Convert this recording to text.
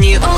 new. you